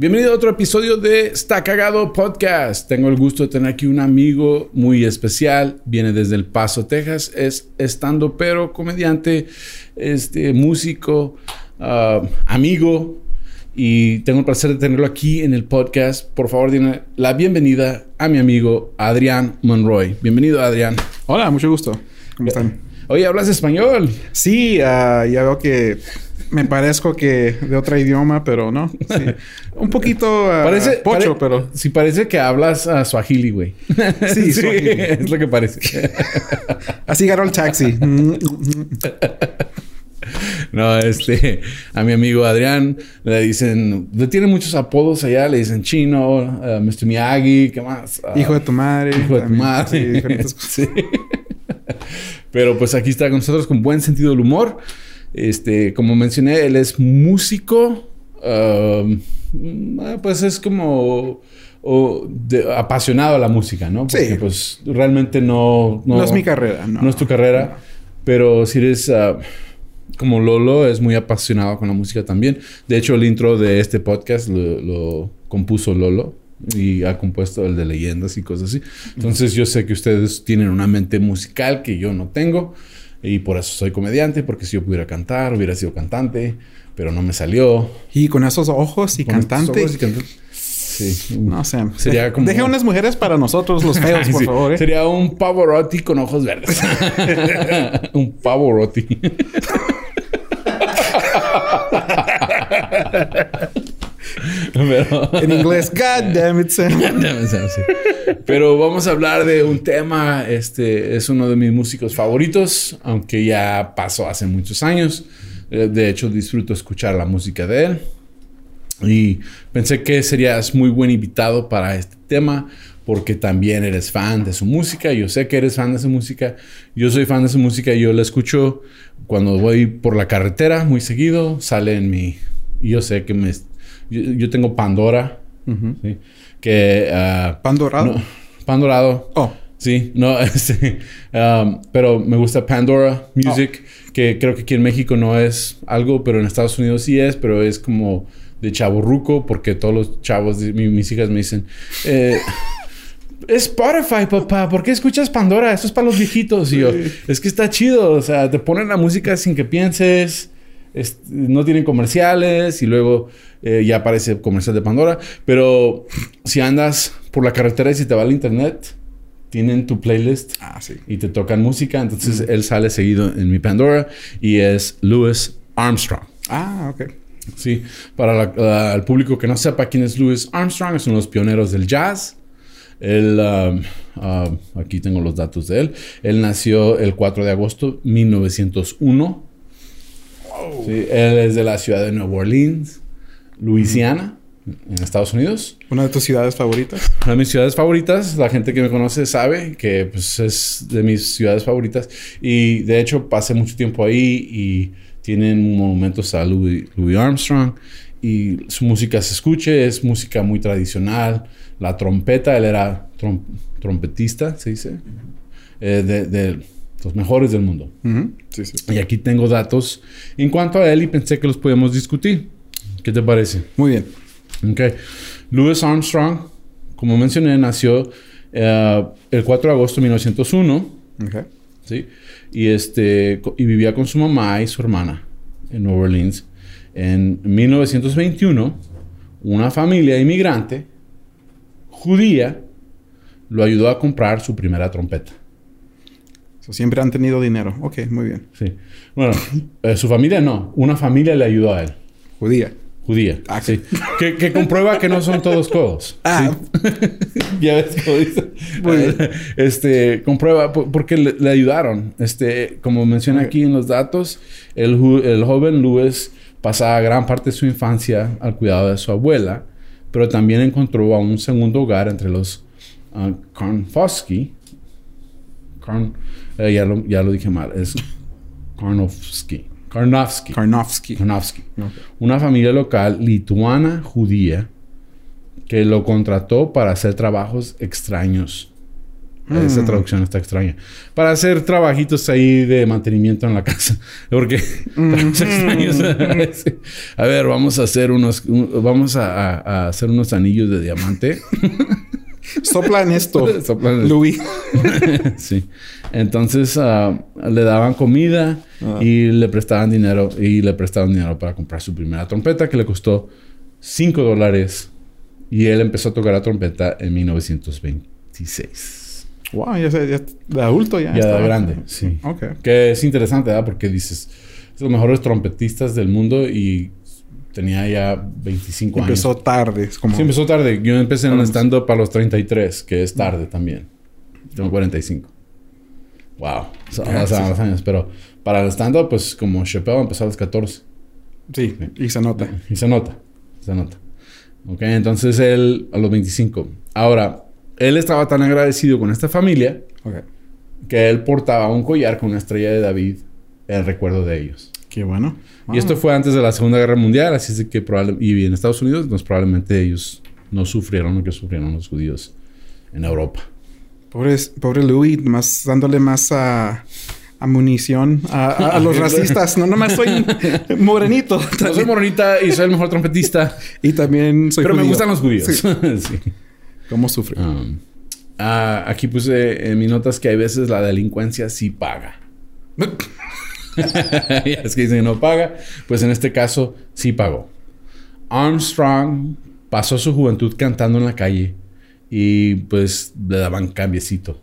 Bienvenido a otro episodio de Está Cagado Podcast. Tengo el gusto de tener aquí un amigo muy especial. Viene desde El Paso, Texas. Es estando pero comediante, este, músico, ah, amigo. Y tengo el placer de tenerlo aquí en el podcast. Por favor, dime la bienvenida a mi amigo Adrián Monroy. Bienvenido, Adrián. Hola, mucho gusto. ¿Cómo están? Oye, ¿hablas español? Sí, uh, ya veo que me parezco que de otro idioma, pero no. Sí. Un poquito uh, parece, pocho, pare pero... Sí, parece que hablas uh, Swahili, güey. Sí, sí Swahili. es lo que parece. Así ganó el taxi. No, este, a mi amigo Adrián le dicen, le tiene muchos apodos allá, le dicen chino, uh, Mr. Miyagi, ¿qué más? Uh, hijo de tu madre. Hijo de tu también. madre. Sí, diferentes cosas. Sí. Pero pues aquí está con nosotros con buen sentido del humor. Este, como mencioné, él es músico. um, pues es como o de- apasionado a la música, ¿no? Porque Sí. pues realmente no, No, es mi carrera, no. no es tu carrera, pero si eres ah, como Lolo, es muy apasionado con la música también. De hecho, el intro de este podcast lo, lo compuso Lolo y ha compuesto el de leyendas y cosas así. Entonces, yo sé que ustedes tienen una mente musical que yo no tengo y por eso soy comediante, porque si yo pudiera cantar, hubiera sido cantante, pero no me salió. Y con esos ojos y Con cantante. ojos y Sí. No sé. Sería como- Deje unas mujeres para nosotros, los feos, por Sí, favor. ¿eh? Sería un Pavarotti con ojos verdes. un Pavarotti. Pero, En inglés, God damn it, Sam. Sí. Pero vamos a hablar de un tema. Este es uno de mis músicos favoritos, aunque ya pasó hace muchos años. Eh, De hecho, disfruto escuchar la música de él. Y pensé que serías muy buen invitado para este tema porque también eres fan de su música. Yo sé que eres fan de su música. Yo soy fan de su música y yo la escucho cuando voy por la carretera muy seguido. Sale en mi... Yo sé que me... Yo, yo tengo Pandora. Ujú. ¿sí? Que... ah, ¿Pan dorado? no, pan dorado. Oh. Sí, no, este, um, pero me gusta Pandora Music, que creo que aquí en México no es algo, pero en Estados Unidos sí es, pero es como de chaburruco, porque todos los chavos, de- mi- mis hijas me dicen, eh, es Spotify, papá, ¿por qué escuchas Pandora? Eso es para los viejitos. Y yo, es que está chido, o sea, te ponen la música sin que pienses, no tienen comerciales y luego eh, ya aparece comercial de Pandora. Pero si andas por la carretera y si te va el internet, tienen tu playlist ah, y te tocan música. Entonces mm. él sale seguido en mi Pandora y es Louis Armstrong. Ah, ok. Sí, para el público que no sepa quién es Louis Armstrong, es uno de los pioneros del jazz. Él, um, um, aquí tengo los datos de él. Él nació el 4 de agosto 1901 él es de la ciudad de Nueva Orleans, Luisiana, en Estados Unidos. ¿Una de tus ciudades favoritas? Una de mis ciudades favoritas. La gente que me conoce sabe que pues, es de mis ciudades favoritas. Y de hecho pasé mucho tiempo ahí y tienen monumentos a Louis, Armstrong y su música se escuche, es música muy tradicional. La trompeta, él era trompetista, se dice, eh, los mejores del mundo. Ujú. Sí, sí. Y aquí tengo datos en cuanto a él y pensé que los podíamos discutir. ¿Qué te parece? Muy bien. Ok. Louis Armstrong, como mencioné, nació eh, el 4 de agosto de 1901, Ok. ¿sí? Y, este, y vivía con su mamá y su hermana en Nueva Orleans. En 1921, una familia inmigrante judía lo ayudó a comprar su primera trompeta. So, siempre han tenido dinero. Ok, muy bien. Sí. Bueno, eh, su familia no, una familia le ayudó a él. Judía. Judía. Ah, sí. que, que comprueba que no son todos codos. Ah. ya ves cómo dice. Muy bien. Este, comprueba po- porque le, le ayudaron. Este, como menciona aquí en los datos, el, el joven Lewis pasaba gran parte de su infancia al cuidado de su abuela, pero también encontró a un segundo hogar entre los uh, Karnfosky Karn, eh, ya, lo, ya lo dije mal, es Karnofsky. Karnofsky. Karnofsky. Karnofsky. Una familia local lituana judía que lo contrató para hacer trabajos extraños. Esa Mm. traducción está extraña. Para hacer trabajitos ahí de mantenimiento en la casa. Porque trabajos extraños. Sí. A ver, vamos a hacer unos, un- vamos a, a- a hacer unos anillos de diamante. Soplan esto, Soplan- Louis. sí. Entonces ah, le daban comida Ah. y le prestaban dinero y le prestaban dinero para comprar su primera trompeta que le costó 5 dólares y él empezó a tocar la trompeta en 1926. Wow, ya, ya de adulto ya. Ya de estaba. grande, sí. Ok. Que es interesante, ¿verdad? Porque dices, es los mejores trompetistas del mundo y tenía ya 25 Empezó años. tarde. Es como... Sí, empezó tarde. Yo empecé en el stand-up a los 33, que es tarde también. Tengo 45. Wow. Ah, o sea, sí. más años. Pero para el stand-up, pues como Chappelle empezó a los 14. Sí, y se nota. Y se nota. Se nota. Ok, entonces él a los 25. Ahora, él estaba tan agradecido con esta familia Ok. que él portaba un collar con una estrella de David en recuerdo de ellos. Qué bueno. Y esto fue antes de la Segunda Guerra Mundial, así es que probablemente... Y en Estados Unidos, pues probablemente ellos no sufrieron lo que sufrieron los judíos en Europa. Pobre, pobre Louis, más dándole más a, a munición a, a- a los racistas. No, nomás soy morenito. No soy moronita y soy el mejor trompetista, Y también soy pero me gustan los judíos. Sí. Sí. ¿Cómo sufre? Um, ah, aquí puse en mis notas que hay veces la delincuencia sí paga. es que dicen que no paga, pues en este caso sí pagó. Armstrong pasó su juventud cantando en la calle y pues le daban cambiecito.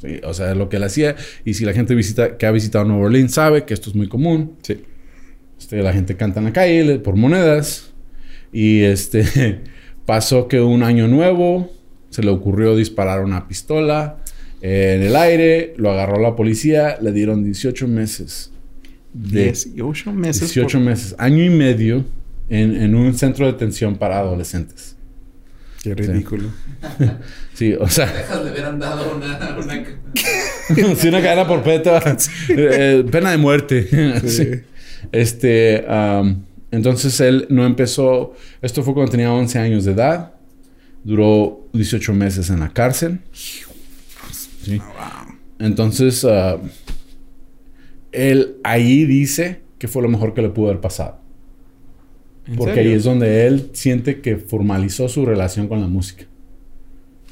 Sí, o sea, es lo que él hacía. Y si la gente visita, que ha visitado Nueva Orleans sabe que esto es muy común. Sí. Este, la gente canta en la calle le- por monedas. Y este pasó que un año nuevo se le ocurrió disparar una pistola eh, en el aire, lo agarró la policía, le dieron 18 meses. De 18 meses. 18 por- meses, año y medio en, en un centro de detención para adolescentes. Qué ridículo. Sí, o sea, Dejas de haber andado una... una... si una cadena por peta, eh, pena de muerte. Sí. Sí. Este, am, entonces él no empezó, esto fue cuando tenía 11 años de edad, duró 18 meses en la cárcel. Sí. Entonces, ah, él ahí dice que fue lo mejor que le pudo haber pasado. ¿En Porque serio? ahí es donde él siente que formalizó su relación con la música.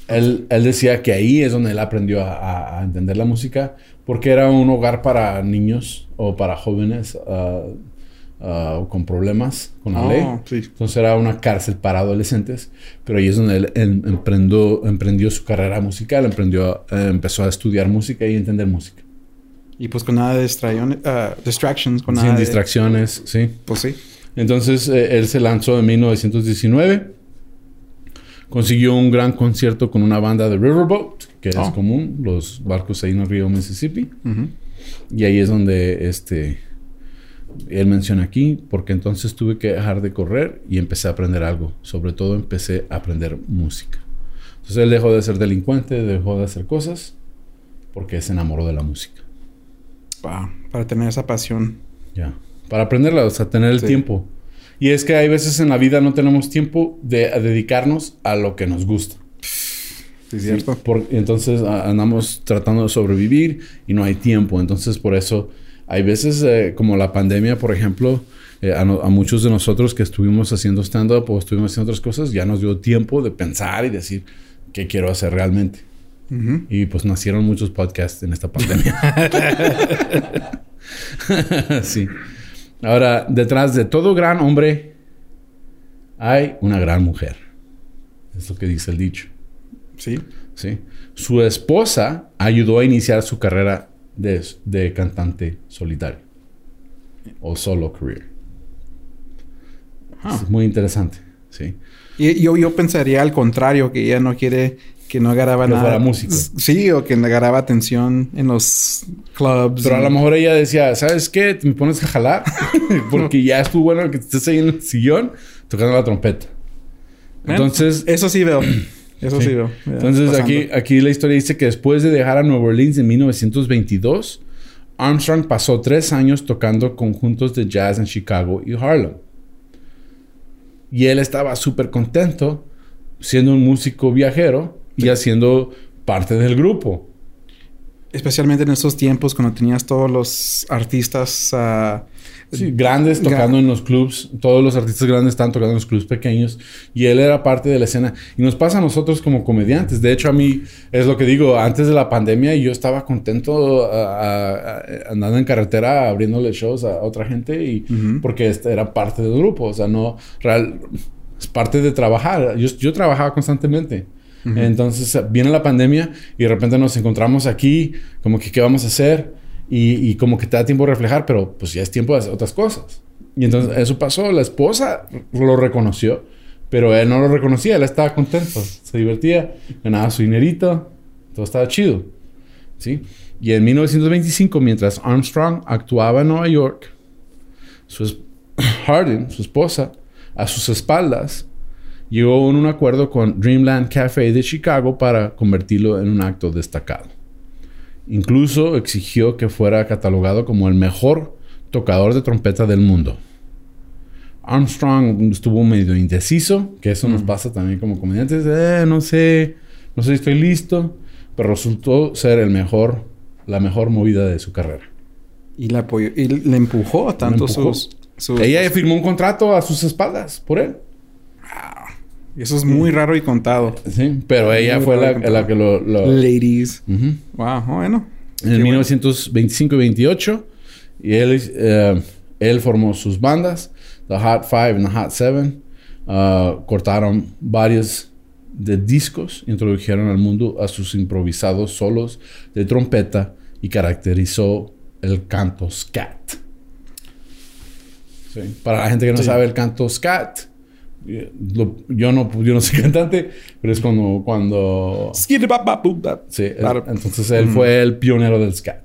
Él, él decía que ahí es donde él aprendió a, a- entender la música, porque era un hogar para niños o para jóvenes ah, ah, con problemas con la Oh, ley. sí. Entonces era una cárcel para adolescentes, pero ahí es donde él em- emprendió, emprendió su carrera musical, emprendió, eh, empezó a estudiar música y entender música. Y pues con nada de distracciones, ah, distractions, con nada Sin de- distracciones, sí. Pues sí. Entonces eh, él se lanzó en 1919. Consiguió un gran concierto con una banda de Riverboat, que es Oh. común, los barcos ahí en el río Mississippi. Y ahí es donde este, él menciona aquí, porque entonces tuve que dejar de correr y empecé a aprender algo. Sobre todo empecé a aprender música. Entonces él dejó de ser delincuente, dejó de hacer cosas, porque se enamoró de la música. Para tener esa pasión. Ya. Para aprenderla, o sea, tener el Sí. tiempo. Y es que hay veces en la vida no tenemos tiempo de a dedicarnos a lo que nos gusta. Sí, cierto. Por- entonces a- andamos tratando de sobrevivir y no hay tiempo. Entonces por eso hay veces eh, como la pandemia, por ejemplo, eh, a, no- a muchos de nosotros que estuvimos haciendo stand-up o estuvimos haciendo otras cosas, ya nos dio tiempo de pensar y decir qué quiero hacer realmente. Y pues nacieron muchos podcasts en esta pandemia. sí. Ahora, detrás de todo gran hombre hay una gran mujer. Es lo que dice el dicho. Sí. ¿sí? Su esposa ayudó a iniciar su carrera de, de cantante solitario o solo career. Ah. Es muy interesante. ¿sí? Y yo, yo pensaría al contrario, que ella no quiere que no agarraba Que nada. fuera músico. Sí, o que no agarraba atención en los clubs. Pero a lo mejor ella decía, ¿sabes qué? ¿Te me pones a jalar? Porque ya estuvo bueno que estés ahí en el sillón tocando la trompeta. Entonces, Eso sí veo. Eso Sí. sí, veo. Ya, Entonces pasando. aquí, aquí la historia dice que después de dejar a Nueva Orleans en 1922, Armstrong pasó tres años tocando conjuntos de jazz en Chicago y Harlem. Y él estaba súper contento siendo un músico viajero y haciendo parte del grupo. Especialmente en esos tiempos cuando tenías todos los artistas... ah, Sí, grandes tocando en los clubs. Todos los artistas grandes están tocando en los clubs pequeños. Y él era parte de la escena. Y nos pasa a nosotros como comediantes. De hecho, a mí es lo que digo. Antes de la pandemia yo estaba contento a- a- a- andando en carretera abriéndole shows a otra gente. Y porque este era parte del grupo. O sea, no... Real, es parte de trabajar. Yo, yo trabajaba constantemente. Entonces viene la pandemia y de repente nos encontramos aquí, como que qué vamos a hacer y, como que te da tiempo de reflejar, pero pues ya es tiempo de hacer otras cosas. Y entonces eso pasó, la esposa lo reconoció, pero él no lo reconocía, él estaba contento, se divertía, ganaba su dinerito, todo estaba chido. ¿sí? Y en 1925, mientras Armstrong actuaba en Nueva York, su su esposa, a sus espaldas, llegó en un acuerdo con Dreamland Cafe de Chicago para convertirlo en un acto destacado. Incluso exigió que fuera catalogado como el mejor tocador de trompeta del mundo. Armstrong estuvo medio indeciso, que eso nos pasa también como comediantes. Eh, no sé, no sé si estoy listo, pero resultó ser el mejor, la mejor movida de su carrera. y, le apoyó, y le empujó tanto empujó. sus... sus- Ella firmó un contrato a sus espaldas por él. Y eso es muy raro y contado. Sí, pero ella Muy fue la, que lo... lo- Ladies. Wow, bueno. En Qué el bueno. 1925 y 28, y él, eh, él formó sus bandas, The Hot Five and The Hot Seven. Ah, cortaron varios de discos, introdujeron al mundo a sus improvisados solos de trompeta y caracterizó el canto scat. Sí. Para la gente que no Sí. sabe el canto scat, lo- yo, no, yo no soy cantante, pero es cuando... cuando. Sí, él- Claro. entonces él fue el pionero del scat.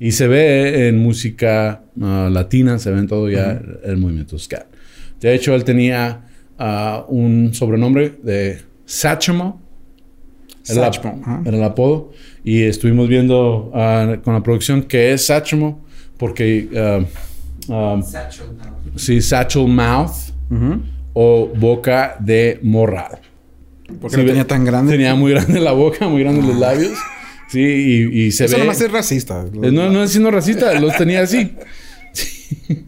Y se ve en música ah, latina, se ve en todo ya el, el movimiento scat. De hecho, él tenía ah, un sobrenombre de Satchmo. Era, ajá. era el apodo. Y estuvimos viendo ah, con la producción que es Satchmo, porque ah, Satchel now. sí, Satchel Mouth Ujú. O boca de morral. Porque Sí, tenía tan grande. Tenía muy grande la boca, muy grandes los labios. Sí, y, y se Eso ve. nomás es racista. Eh, No, no es siendo racista, los tenía así. Sí.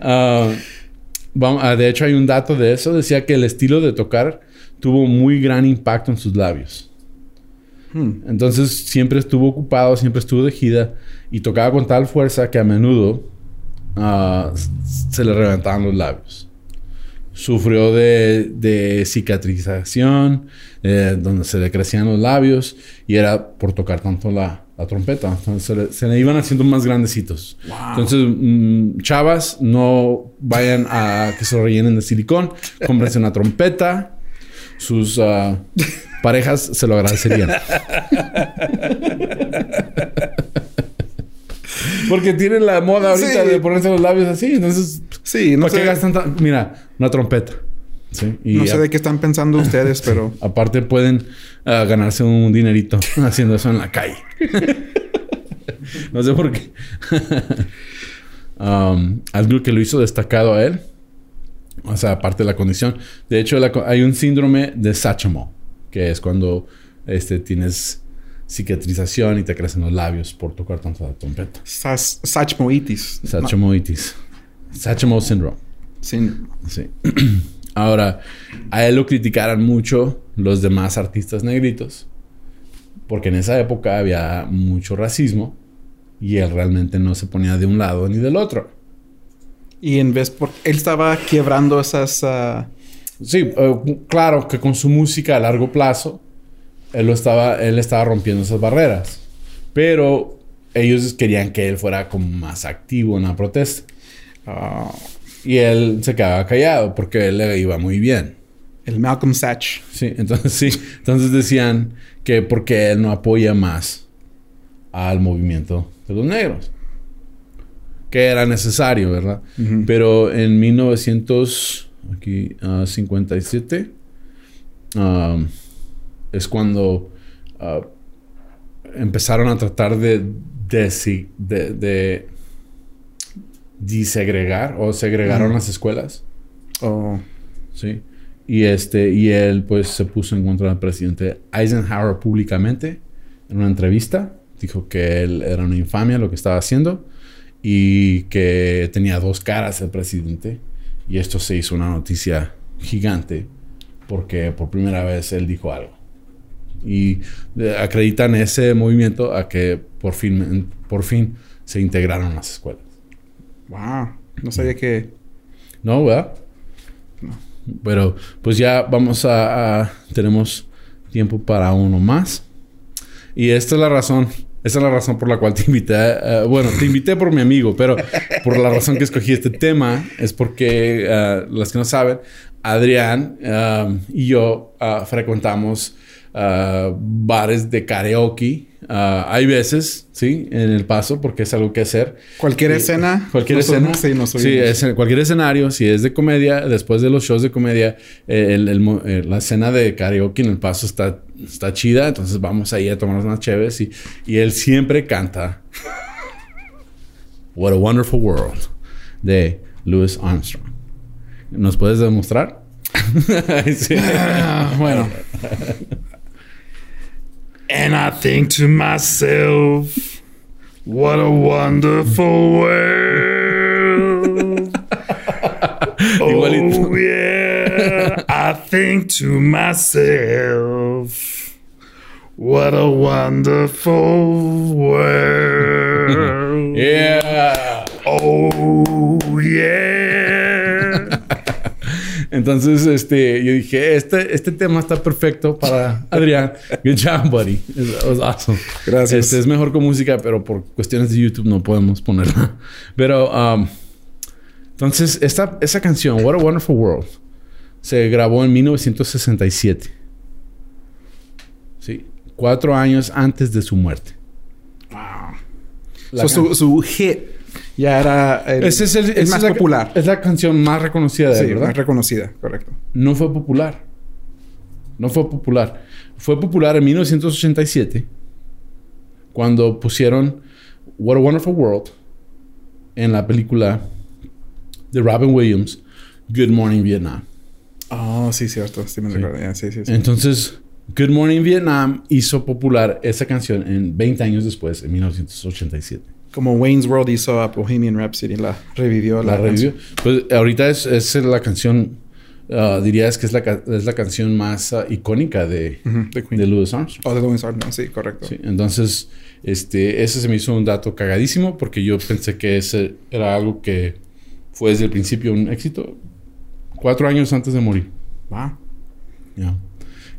Ah, vamos- ah, de hecho, hay un dato de eso. Decía que el estilo de tocar tuvo muy gran impacto en sus labios. Hmm. Entonces siempre estuvo ocupado, siempre estuvo de gira y tocaba con tal fuerza que a menudo ah, se le reventaban los labios. Sufrió de, de cicatrización, eh, donde se le crecían los labios y era por tocar tanto la, la trompeta. Entonces se le, se le iban haciendo más grandecitos. Entonces, mm, chavas, no vayan a que se rellenen de silicón. Cómprense una trompeta. Sus ah, parejas se lo agradecerían. Porque tienen la moda ahorita Sí. de ponerse los labios así. Entonces, Sí, no ¿para qué sé, gastan tan- Mira, una trompeta. Sí, y no sé a- de qué están pensando ustedes, pero... aparte pueden ah, ganarse un dinerito haciendo eso en la calle. no sé por qué. Um, algo que lo hizo destacado a él. O sea, aparte de la condición. De hecho, la hay un síndrome de Sachamo, que es cuando este, tienes cicatrización y te crecen los labios por tocar tanto la trompeta. Sas- Sachmoitis. Sachamoitis. Sachamo syndrome. Sí. Sí. Ahora, a él lo criticaran mucho los demás artistas negritos, porque en esa época había mucho racismo y él realmente no se ponía de un lado ni del otro. Y en vez... Por... Él estaba quebrando esas... ah, Sí, eh, claro que con su música a largo plazo, él, lo estaba, él estaba rompiendo esas barreras, pero ellos querían que él fuera como más activo en la protesta. ah, Y él se quedaba callado porque él le iba muy bien. el Malcolm Sach. Sí, entonces sí. Entonces decían que porque él no apoya más al movimiento de los negros. Que era necesario, ¿verdad? Pero en 1957 um, es cuando uh, empezaron a tratar de, de, de, de desegregar o segregaron Mm. las escuelas. Oh, Sí. Y este, y él pues se puso en contra del presidente Eisenhower públicamente en una entrevista. Dijo que él era una infamia lo que estaba haciendo y que tenía dos caras el presidente. Y esto se hizo una noticia gigante porque por primera vez él dijo algo. Y eh, acreditan ese movimiento a que por fin, por fin se integraron las escuelas. wow. No sabía que. No, ¿verdad? Pero pues ya vamos a, a- Tenemos tiempo para uno más. Y esta es la razón. Esta es la razón por la cual te invité. a- bueno, te invité por mi amigo, pero por la razón que escogí este tema es porque, las que no saben, Adrián ah, y yo frecuentamos bares de karaoke. Ah, hay veces, sí, en el paso, porque es algo que hacer. Cualquier escena. Cualquier escena. subimos, Sí, nos Sí, es cualquier escenario. Si es de comedia, después de los shows de comedia, eh, el- el mo- eh, la escena de karaoke en el paso está, está chida. Entonces vamos ahí a tomarnos unas chéves y, y él siempre canta What a Wonderful World de Louis Armstrong. ¿Nos puedes demostrar? Sí. Ah, bueno. And I think to myself, what a wonderful world. Oh, yeah. I think to myself, what a wonderful world. Yeah. Entonces, este, yo dije, este, este tema está perfecto para Adrián. Good job, buddy. It was awesome. Gracias. Este es mejor con música, pero por cuestiones de YouTube no podemos ponerla. Pero, um, entonces, esta, esa canción, What a Wonderful World, se grabó en 1967. Sí. Cuatro años antes de su muerte. So, su, su hit ya era el, Ese es el, el esa más es la- popular. Es la canción más reconocida de él, Sí, ¿verdad? más reconocida, correcto. no fue popular. No fue popular. Fue popular en 1987 cuando pusieron What a Wonderful World en la película de Robin Williams, Good Morning Vietnam. Oh, sí, cierto. Sí, me Sí. recuerdo. sí, sí. Entonces, Good Morning Vietnam hizo popular esa canción en 20 años después, en 1987. Como Wayne's World hizo a Bohemian Rhapsody, la revivió. La revivió. Pues ahorita es, es la canción, ah, dirías que es la, es la canción más ah, icónica de, de Queen. de Louis Armstrong. Oh, de Louis Armstrong, sí, correcto. Sí, entonces, este, ese se me hizo un dato cagadísimo porque yo pensé que ese era algo que fue desde el principio un éxito. Cuatro años antes de morir. Wow. Ya.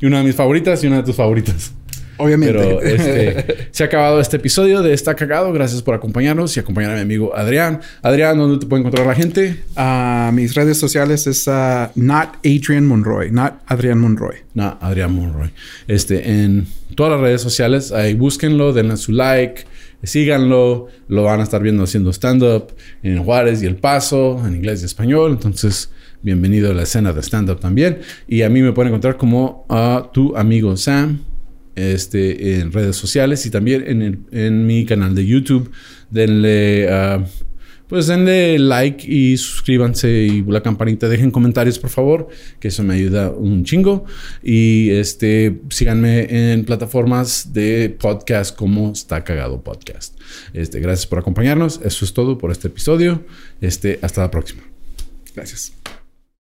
Y una de mis favoritas y una de tus favoritas. Obviamente. Pero este, se ha acabado este episodio de Está Cagado. Gracias por acompañarnos y acompañar a mi amigo Adrián. Adrián, ¿dónde te puede encontrar la gente? Ah, mis redes sociales es ah, not Adrian Monroy, not Adrián Monroy. No, Adrián Monroy. Este, en todas las redes sociales, ahí búsquenlo, denle su like, síganlo, lo van a estar viendo haciendo stand-up en Juárez y El Paso, en inglés y español. Entonces, bienvenido a la escena de stand-up también. Y a mí me pueden encontrar como a tu amigo Sam. Este, en redes sociales y también en, el- en mi canal de YouTube. Denle ah, pues denle like y suscríbanse y la campanita. Dejen comentarios, por favor, que eso me ayuda un chingo. Y este, síganme en plataformas de podcast como Está Cagado Podcast. Este, gracias por acompañarnos. Eso es todo por este episodio. Este, hasta la próxima. Gracias.